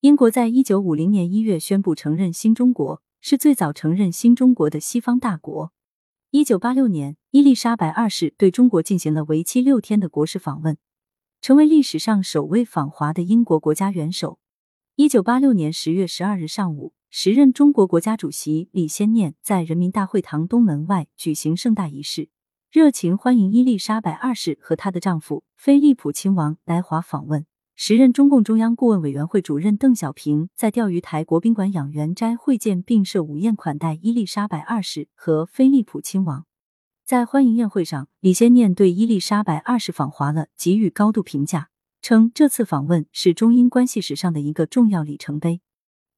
英国在一九五零年一月宣布承认新中国，是最早承认新中国的西方大国。一九八六年，伊丽莎白二世对中国进行了为期六天的国事访问，成为历史上首位访华的英国国家元首。一九八六年十月十二日上午，时任中国国家主席李先念在人民大会堂东门外举行盛大仪式，热情欢迎伊丽莎白二世和她的丈夫菲利普亲王来华访问。时任中共中央顾问委员会主任邓小平在钓鱼台国宾馆养元斋会见并设午宴款待伊丽莎白二世和菲利普亲王。在欢迎宴会上，李先念对伊丽莎白二世访华了给予高度评价，称这次访问是中英关系史上的一个重要里程碑。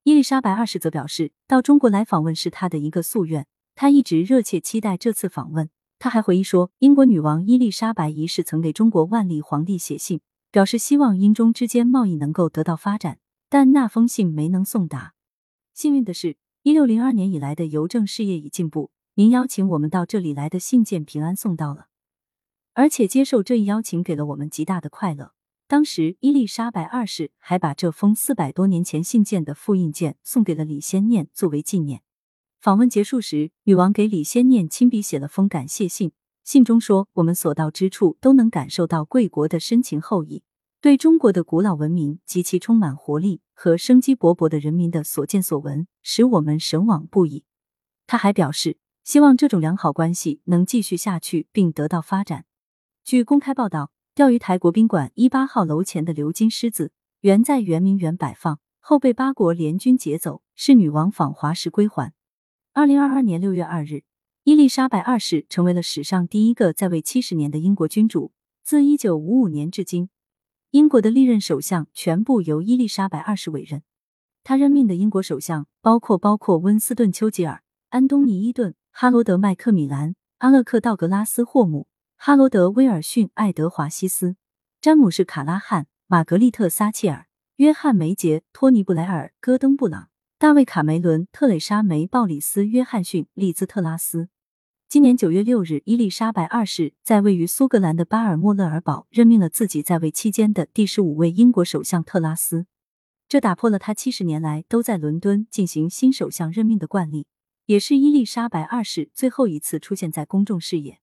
伊丽莎白二世则表示，到中国来访问是他的一个夙愿，他一直热切期待这次访问。他还回忆说，英国女王伊丽莎白一世曾给中国万历皇帝写信。表示希望英中之间贸易能够得到发展，但那封信没能送达。幸运的是，一六零二年以来的邮政事业已进步，您邀请我们到这里来的信件平安送到了，而且接受这一邀请给了我们极大的快乐。当时伊丽莎白二世还把这封四百多年前信件的复印件送给了李先念作为纪念。访问结束时，女王给李先念亲笔写了封感谢信。信中说：“我们所到之处都能感受到贵国的深情厚谊，对中国的古老文明及其充满活力和生机勃勃的人民的所见所闻，使我们神往不已。”他还表示，希望这种良好关系能继续下去并得到发展。据公开报道，钓鱼台国宾馆一八号楼前的鎏金狮子原在圆明园摆放，后被八国联军劫走，是女王访华时归还。二零二二年六月二日。伊丽莎白二世成为了史上第一个在位七十年的英国君主。自一九五五年至今，英国的历任首相全部由伊丽莎白二世委任。他任命的英国首相包括包括温斯顿·丘吉尔、安东尼·伊顿、哈罗德·麦克米兰、阿勒克·道格拉斯·霍姆、哈罗德·威尔逊、爱德华·西斯、詹姆士·卡拉汉、玛格丽特·撒切尔、约翰·梅杰、托尼·布莱尔、戈登·布朗。大卫·卡梅伦、特蕾莎·梅、鲍里斯·约翰逊、利兹特拉斯。今年九月六日，伊丽莎白二世在位于苏格兰的巴尔莫勒尔堡任命了自己在位期间的第十五位英国首相特拉斯，这打破了他七十年来都在伦敦进行新首相任命的惯例，也是伊丽莎白二世最后一次出现在公众视野。